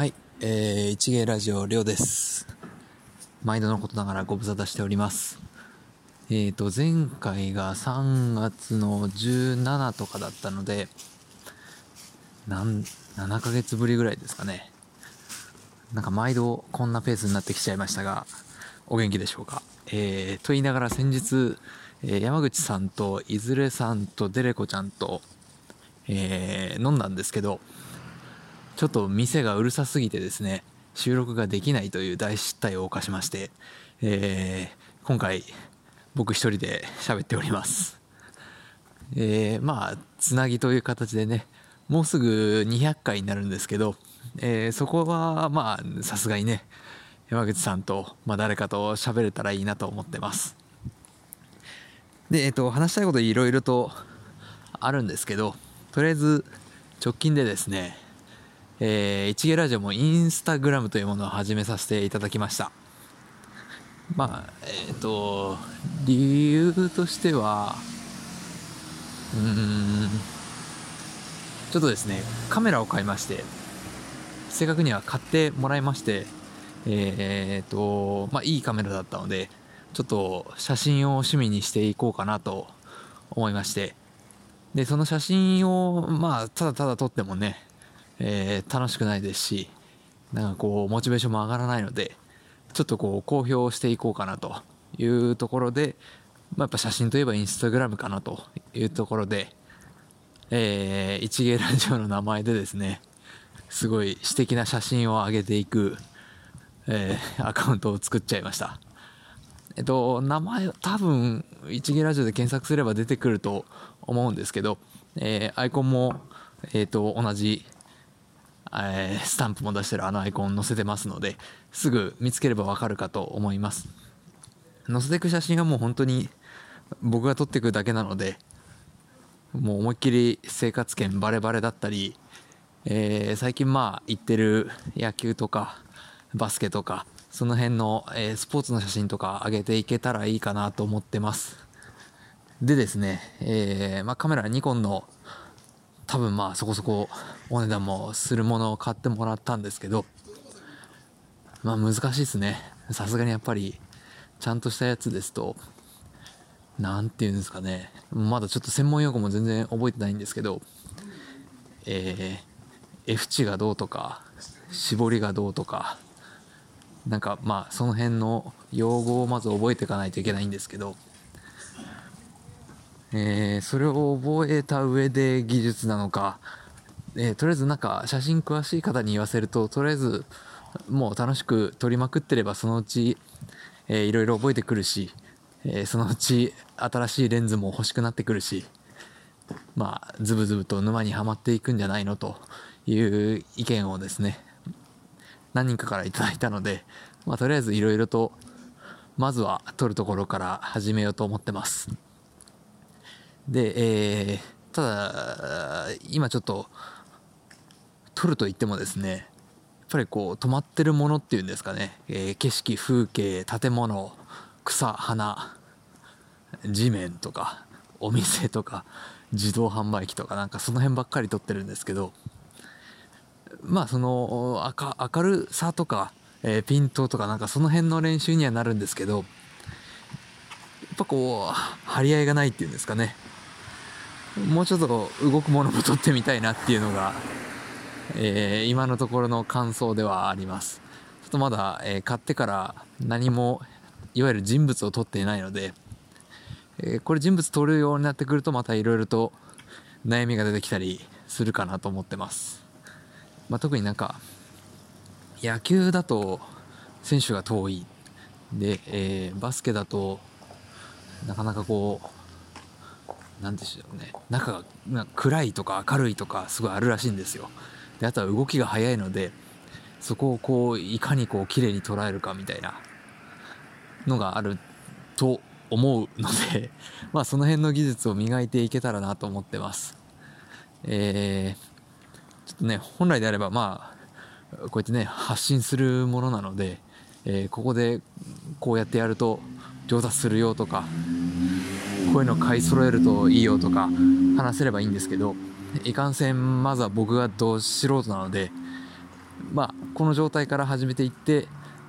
はい、えー、一芸ラジオりょうです。毎度のことながらご無沙汰しております。えーと、前回が3月の17とかだったので、なん、7ヶ月ぶりぐらいですかね。なんか毎度こんなペースになってきちゃいましたが、お元気でしょうか。えー、と言いながら先日、えー山口さんといずれさんとデレコちゃんと、えー飲んだんですけど、ちょっと店がうるさすぎてですね、収録ができないという大失態を犯しまして、えー今回、僕一人で喋っております。えーまあ、つなぎという形でね、もうすぐ200回になるんですけど、えーそこは、まあ、さすがにね、山口さんと、まあ、誰かと喋れたらいいなと思ってます。で、えっ、と、話したいこといろいろとあるんですけど、とりあえず、直近でですね、えー、一芸ラジオもインスタグラムというものを始めさせていただきました。まあ、えっ、と、理由としては、うーん、ちょっとですね、カメラを買いまして、正確には買ってもらいまして、えっ、と、まあ、いいカメラだったので、ちょっと写真を趣味にしていこうかなと思いまして、で、その写真を、まあ、ただただ撮ってもね、えー楽しくないですし、なんかこう、モチベーションも上がらないので、ちょっとこう、公表していこうかなというところで、まあ、やっぱ写真といえばインスタグラムかなというところで、えー一芸ラジオの名前でですね、すごい私的な写真を上げていく、えーアカウントを作っちゃいました。えっと、名前多分、一芸ラジオで検索すれば出てくると思うんですけど、えーアイコンも、えっと、同じ、えスタンプも出してるあのアイコン載せてますので、すぐ見つければわかるかと思います。載せていく写真はもう本当に僕が撮っていくだけなので、もう思いっきり生活圏バレバレだったり、えー最近まあ行ってる野球とかバスケとかその辺の、えスポーツの写真とか上げていけたらいいかなと思ってますでですね、えーまあ、カメラニコンの多分まあそこそこお値段もするものを買ってもらったんですけどまあ難しいですね。さすがにやっぱりちゃんとしたやつですとなんていうんですかね。まだちょっと専門用語も全然覚えてないんですけどえー、F 値がどうとか絞りがどうとかなんかまあその辺の用語をまず覚えていかないといけないんですけど、えーそれを覚えた上で技術なのか、えーとりあえずなんか写真詳しい方に言わせるととりあえずもう楽しく撮りまくってればそのうち、えーいろいろ覚えてくるし、えーそのうち新しいレンズも欲しくなってくるしまあ、ズブズブと沼にはまっていくんじゃないのという意見をですね、何人かからいただいたので、まあ、とりあえずいろいろと、まずは撮るところから始めようと思ってます。で、えーただ、今ちょっと、撮ると言ってもですね、やっぱりこう、止まってるものっていうんですかね、えー景色、風景、建物、草、花、地面とかお店とか自動販売機とかなんかその辺ばっかり撮ってるんですけどまあその明明るさとか、えーピントとかなんかその辺の練習にはなるんですけどやっぱこう張り合いがないっていうんですかね。もうちょっと動くものも撮ってみたいなっていうのが、えー今のところの感想ではあります。ちょっとまだ、えー買ってから何もいわゆる人物を撮っていないのでえーこれ人物撮るようになってくるとまたいろいろと悩みが出てきたりするかなと思ってます、まあ、特になんか野球だと選手が遠い。で、えーバスケだとなかなかこうなんでしょうね中が暗いとか明るいとかすごいあるらしいんですよであとは動きが速いのでそこをこういかにこう綺麗に捉えるかみたいなのがあると思うので、まあその辺の技術を磨いていけたらなと思ってます。えー、ちょっとね、本来であればまあ、こうやってね、発信するものなので、えーここでこうやってやると上達するよとか、こういうの買い揃えるといいよとか話せればいいんですけど、いかんせんまずは僕がど素人なので、まあこの状態から始めていって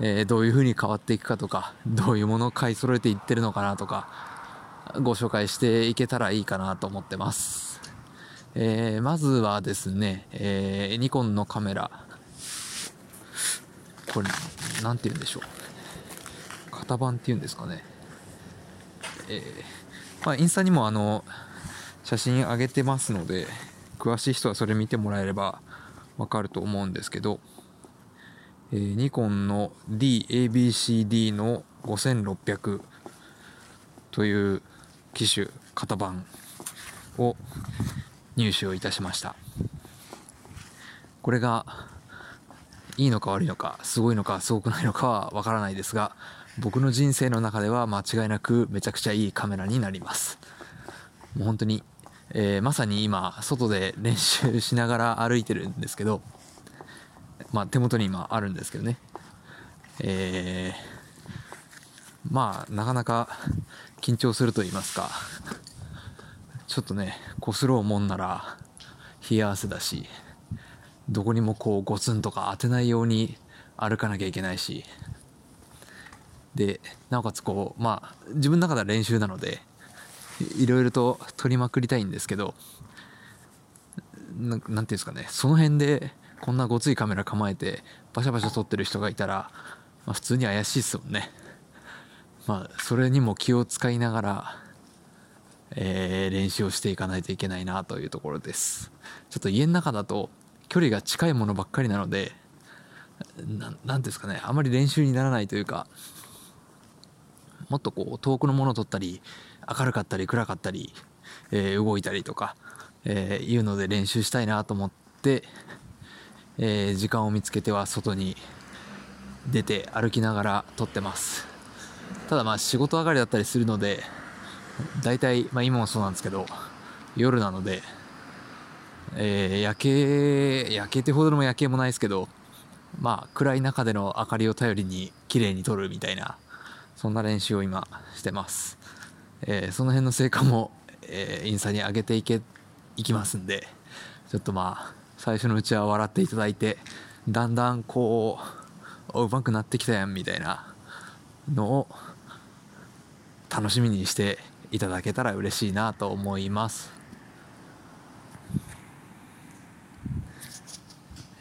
えー、どういう風に変わっていくかとかどういうものを買い揃えていってるのかなとかご紹介していけたらいいかなと思ってます、えー、まずはですね、えー、ニコンのカメラ。これ何て言うんでしょう。型番っていうんですかね。えー、まあ、インスタにもあの写真上げてますので詳しい人はそれ見てもらえればわかると思うんですけどえー、ニコンの DABCD の5600という機種型番を入手をいたしました。これがいいのか悪いのかすごいのかすごくないのかはわからないですが僕の人生の中では間違いなくめちゃくちゃいいカメラになります。もう本当に、えー、まさに今外で練習しながら歩いてるんですけどまあ、手元に今あるんですけどね、えー、まあなかなか緊張すると言いますかちょっとねこすろうもんなら冷や汗だしどこにもこうゴツンとか当てないように歩かなきゃいけないしでなおかつこうまあ自分の中では練習なのでいろいろと取りまくりたいんですけど何ていうんですかねその辺でこんなごついカメラ構えてバシャバシャ撮ってる人がいたら、まあ、普通に怪しいっすもんね。まあそれにも気を使いながら、えー、練習をしていかないといけないなというところです。ちょっと家の中だと距離が近いものばっかりなので何ですかねあまり練習にならないというかもっとこう遠くのものを撮ったり明るかったり暗かったり、えー、動いたりとか、えー、いうので練習したいなと思ってえー、時間を見つけては外に出て歩きながら撮ってます。ただまあ仕事上がりだったりするので大体、まあ、今もそうなんですけど夜なので、えー、夜景夜景ってほどの夜景もないですけどまあ暗い中での明かりを頼りに綺麗に撮るみたいなそんな練習を今してます、えー、その辺の成果も、えー、インスタに上げていけいきますんでちょっとまあ最初のうちは笑っていただいてだんだんこううまくなってきたやんみたいなのを楽しみにしていただけたら嬉しいなと思います。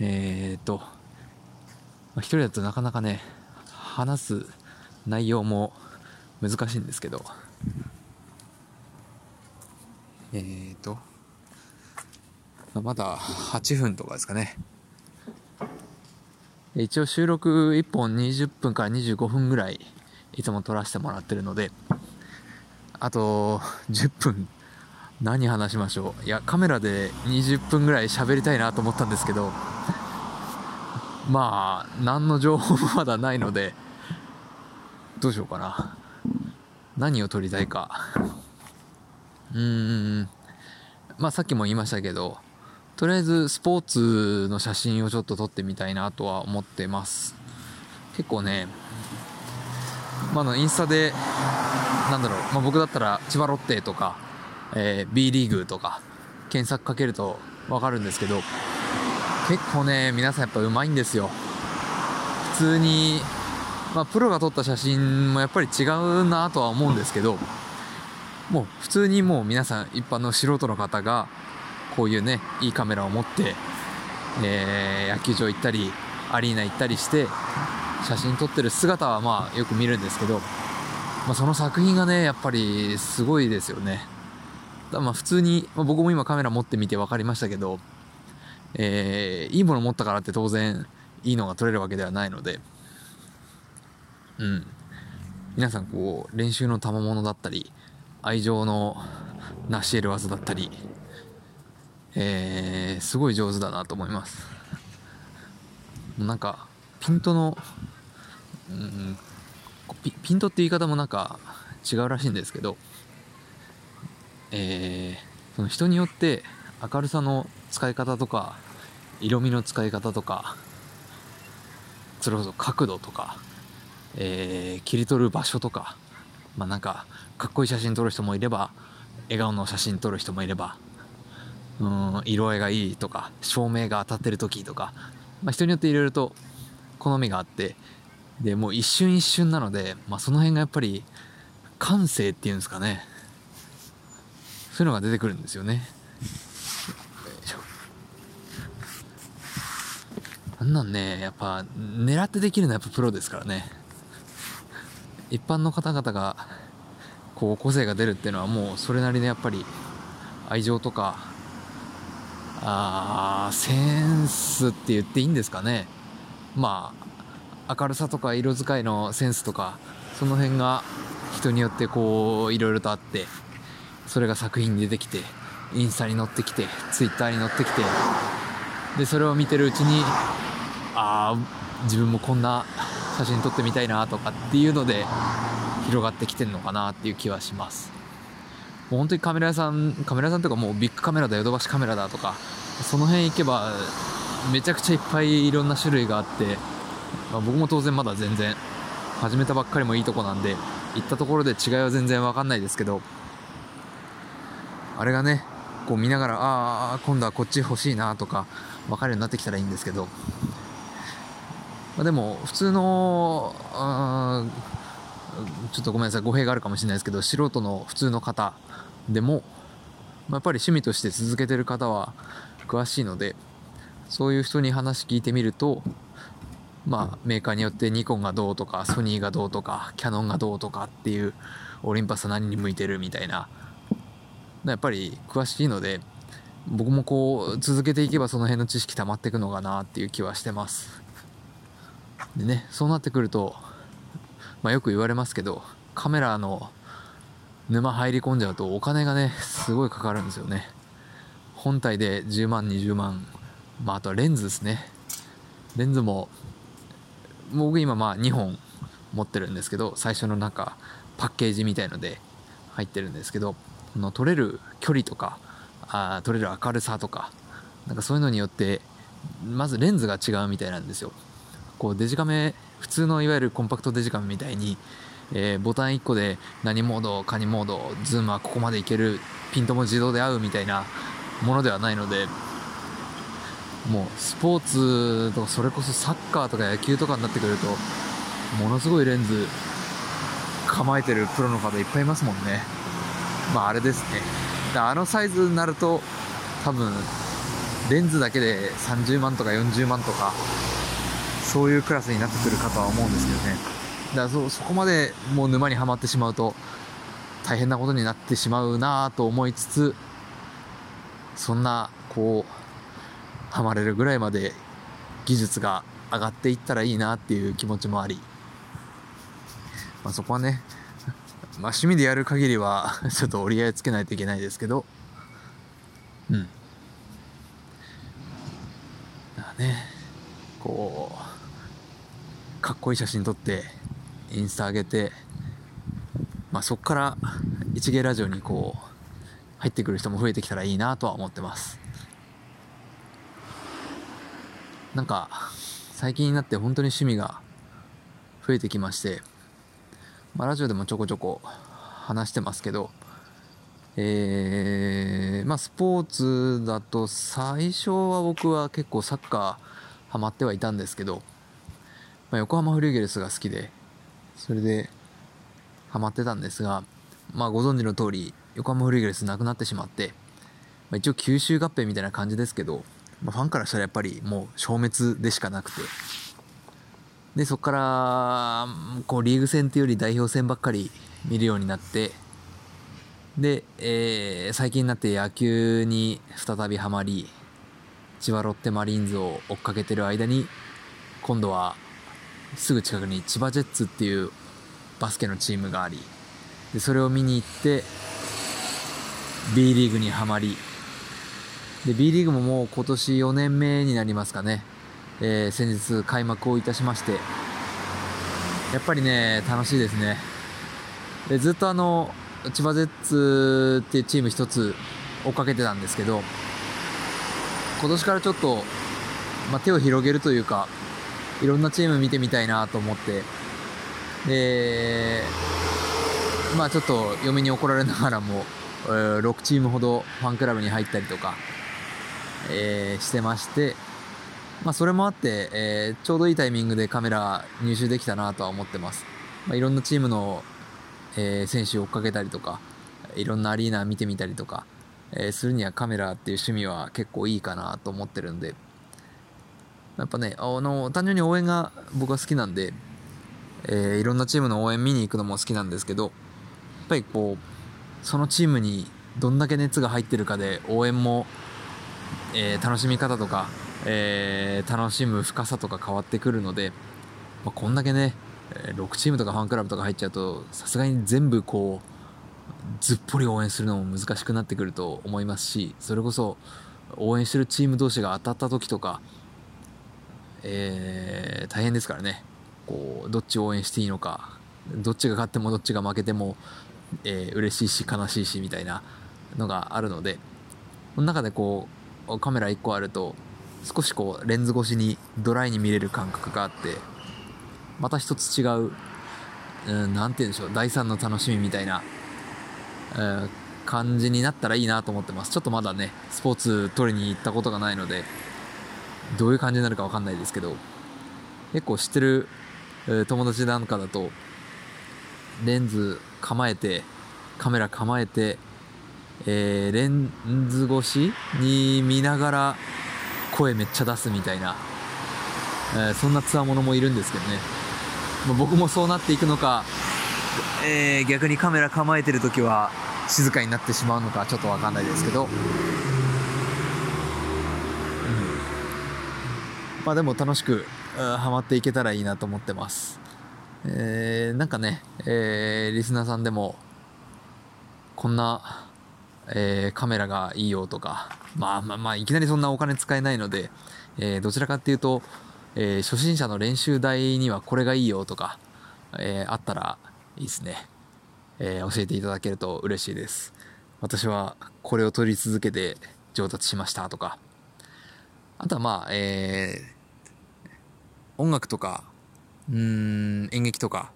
えっ、ー、と一人だとなかなかね話す内容も難しいんですけど。えっ、ー、と。まだ8分とかですかね。一応収録1本20分から25分ぐらいいつも撮らせてもらってるので、あと10分。何話しましょう。いや、カメラで20分ぐらい喋りたいなと思ったんですけど、まあ、何の情報もまだないので、どうしようかな。何を撮りたいか。うーん。まあさっきも言いましたけど、とりあえずスポーツの写真をちょっと撮ってみたいなとは思ってます結構ねまあのインスタでなんだろう、まあ、僕だったら千葉ロッテとか、えー、B リーグとか検索かけると分かるんですけど結構ね皆さんやっぱうまいんですよ普通にまあ、プロが撮った写真もやっぱり違うなとは思うんですけどもう普通にもう皆さん一般の素人の方がこういうねいいカメラを持って、えー、野球場行ったりアリーナ行ったりして写真撮ってる姿はまあよく見るんですけど、まあ、その作品がねやっぱりすごいですよね。だまあ普通に、まあ、僕も今カメラ持ってみて分かりましたけど、えー、いいもの持ったからって当然いいのが撮れるわけではないのでうん。皆さんこう練習の賜物だったり愛情の成し得る技だったりえー、すごい上手だなと思います。なんかピントの、うん、ピピントって言い方もなんか違うらしいんですけど、えー、その人によって明るさの使い方とか色味の使い方とかそれこそ角度とか、えー、切り取る場所とかまあなんかかっこいい写真撮る人もいれば笑顔の写真撮る人もいればうん色合いがいいとか照明が当たってる時とかまあ、人によっていろいろと好みがあってでもう一瞬一瞬なので、まあ、その辺がやっぱり感性っていうんですかね。そういうのが出てくるんですよね。あんなんねやっぱ狙ってできるのはやっぱプロですからね。一般の方々がこう個性が出るっていうのはもうそれなりのやっぱり愛情とかあセンスって言っていいんですかね。まあ明るさとか色使いのセンスとかその辺が人によってこういろいろとあってそれが作品に出てきてインスタに載ってきてツイッターに載ってきてでそれを見てるうちにああ自分もこんな写真撮ってみたいなとかっていうので広がってきてるのかなっていう気はします。もう本当にカメラ屋さんカメラ屋さんとかもうビッグカメラだヨドバシカメラだとかその辺行けばめちゃくちゃいっぱいいろんな種類があって、まあ、僕も当然まだ全然始めたばっかりもいいとこなんで行ったところで違いは全然わかんないですけどあれがねこう見ながらああ今度はこっち欲しいなとか分かるようになってきたらいいんですけどまあ、でも普通のちょっとごめんなさい語弊があるかもしれないですけど素人の普通の方でも、まあ、やっぱり趣味として続けてる方は詳しいのでそういう人に話聞いてみるとまあメーカーによってニコンがどうとかソニーがどうとかキャノンがどうとかっていうオリンパスは何に向いてるみたいなやっぱり詳しいので僕もこう続けていけばその辺の知識溜まっていくのかなっていう気はしてます。でねそうなってくると、まあ、よく言われますけどカメラの沼入り込んじゃうとお金がねすごいかかるんですよね。本体で10万20万まああとはレンズですね。レンズも僕今まあ2本持ってるんですけど最初のなんかパッケージみたいので入ってるんですけどの撮れる距離とかあ撮れる明るさとかなんかそういうのによってまずレンズが違うみたいなんですよ。こうデジカメ普通のいわゆるコンパクトデジカメみたいに、えー、ボタン1個で何モードカニモードズームはここまでいけるピントも自動で合うみたいなものではないのでもうスポーツとかそれこそサッカーとか野球とかになってくるとものすごいレンズ構えてるプロの方いっぱいいますもんね。まああれですね。あのサイズになると多分レンズだけで30万とか40万とかそういうクラスになってくるかとは思うんですけどね。だからそそこまでもう沼にはまってしまうと大変なことになってしまうなと思いつつそんなこうハマれるぐらいまで技術が上がっていったらいいなっていう気持ちもあり、まあ、そこはね、まあ、趣味でやる限りはちょっと折り合いつけないといけないですけど。うんだねこうかっこいい写真撮ってインスタ上げて、まあ、そこから一芸ラジオにこう入ってくる人も増えてきたらいいなとは思ってます。なんか最近になって本当に趣味が増えてきまして、まあ、ラジオでもちょこちょこ話してますけどえー、まあスポーツだと最初は僕は結構サッカーハマってはいたんですけどまあ、横浜フリューゲルスが好きで、それでハマってたんですが、まあご存知の通り、横浜フリューゲルスなくなってしまって、まあ、一応吸収合併みたいな感じですけど、まあ、ファンからしたらやっぱりもう消滅でしかなくて、で、そこから、こうリーグ戦っていうより代表戦ばっかり見るようになって、で、えー、最近になって野球に再びハマり、千葉ロッテマリーンズを追っかけてる間に、今度はすぐ近くに千葉ジェッツっていうバスケのチームがありでそれを見に行って B リーグにはまりで B リーグももう今年4年目になりますかね、えー、先日開幕をいたしまして。やっぱりね楽しいですね。でずっとあの千葉ジェッツっていうチーム一つ追っかけてたんですけど今年からちょっと、まあ、手を広げるというかいろんなチーム見てみたいなと思ってでまあちょっと嫁に怒られながらも、えー、6チームほどファンクラブに入ったりとか、えー、してましてまあ、それもあって、えーちょうどいいタイミングでカメラ入手できたなとは思ってます。まあ、いろんなチームの、えー選手を追っかけたりとか、いろんなアリーナ見てみたりとか、えーするにはカメラっていう趣味は結構いいかなと思ってるんで、やっぱね、あの、単純に応援が僕は好きなんで、えーいろんなチームの応援見に行くのも好きなんですけど、やっぱりこう、そのチームにどんだけ熱が入ってるかで応援も、えー楽しみ方とか、えー楽しむ深さとか変わってくるので、まあ、こんだけね、6チームとかファンクラブとか入っちゃうとさすがに全部こうずっぽり応援するのも難しくなってくると思いますしそれこそ応援してるチーム同士が当たった時とか、えー大変ですからね。こうどっちを応援していいのか。どっちが勝ってもどっちが負けても、えー嬉しいし悲しいしみたいなのがあるのでこの中でこうカメラ1個あると少しこうレンズ越しにドライに見れる感覚があってまた一つ違う、うん、なんて言うんでしょう第三の楽しみみたいな、えー感じになったらいいなと思ってます。ちょっとまだねスポーツ取りに行ったことがないのでどういう感じになるかわかんないですけど結構知ってる、友達なんかだとレンズ構えてカメラ構えて、えーレンズ越しに見ながら声めっちゃ出すみたいな、えーそんなつわものもいるんですけどね、まあ僕もそうなっていくのか、えー逆にカメラ構えてる時は静かになってしまうのかちょっとわかんないですけど、うんまあでも楽しくハマっていけたらいいなと思ってます、えーなんかね、えーリスナーさんでもこんな、えーカメラがいいよとかまあまあまあいきなりそんなお金使えないので、えーどちらかっていうと、えー初心者の練習台にはこれがいいよとか、えあったらいいですね、え教えていただけると嬉しいです。私はこれを取り続けて上達しましたとかあとはまあ、えー音楽とかうん演劇とか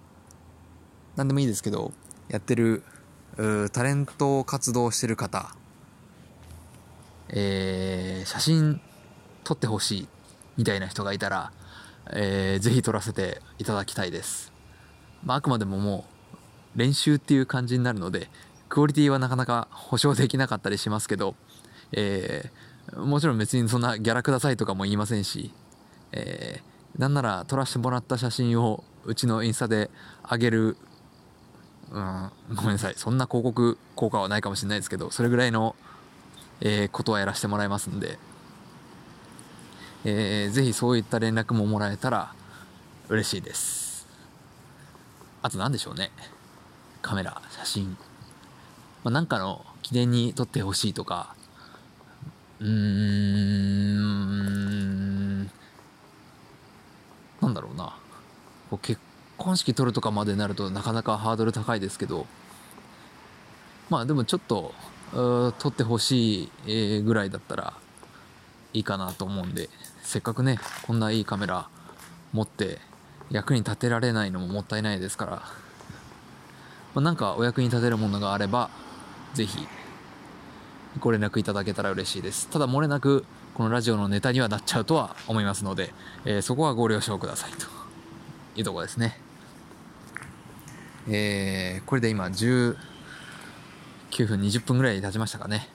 何でもいいですけどやってるタレント活動してる方、えー写真撮ってほしいみたいな人がいたら、えーぜひ撮らせていただきたいです、まあ、あくまでももう練習っていう感じになるのでクオリティはなかなか保証できなかったりしますけど、えーもちろん別にそんなギャラくださいとかも言いませんし、えーなんなら撮らせてもらった写真をうちのインスタで上げる。うん、ごめんなさい。そんな広告効果はないかもしれないですけどそれぐらいの、えーことはやらせてもらいますんで、えーぜひそういった連絡ももらえたら嬉しいです。あと何でしょうね。カメラ写真、まあ、なんかの記念に撮ってほしいとかうーん。なんだろうな。こう結婚式取るとかまでなるとなかなかハードル高いですけど。まあでもちょっとうー撮ってほしいぐらいだったらいいかなと思うんで。せっかくねこんないいカメラ持って役に立てられないのももったいないですから、まあ、なんかお役に立てるものがあればぜひご連絡いただけたら嬉しいです。ただ漏れなくこのラジオのネタにはなっちゃうとは思いますので、えーそこはご了承くださいと。いうとこですね。えーこれで今19分20分ぐらい経ちましたかね。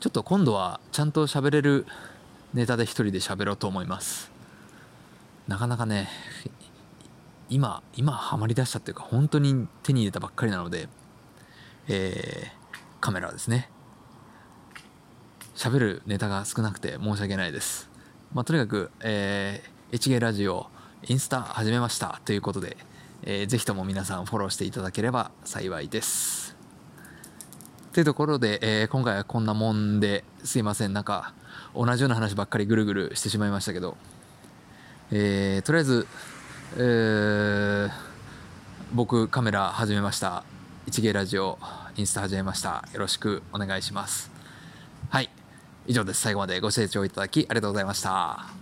ちょっと今度はちゃんと喋れるネタで一人で喋ろうと思います。なかなかね今今ハマりだしたっていうか本当に手に入れたばっかりなのでえーカメラですね。喋るネタが少なくて申し訳ないです。まあとにかく、えー、HG ラジオインスタ始めましたということで、えーぜひとも皆さんフォローしていただければ幸いです。というところで、えー今回はこんなもんですいません。なんか同じような話ばっかりぐるぐるしてしまいましたけど、えーとりあえず、えー僕カメラ始めました。一芸ラジオインスタ始めました。よろしくお願いします。はい。以上です。最後までご清聴いただきありがとうございました。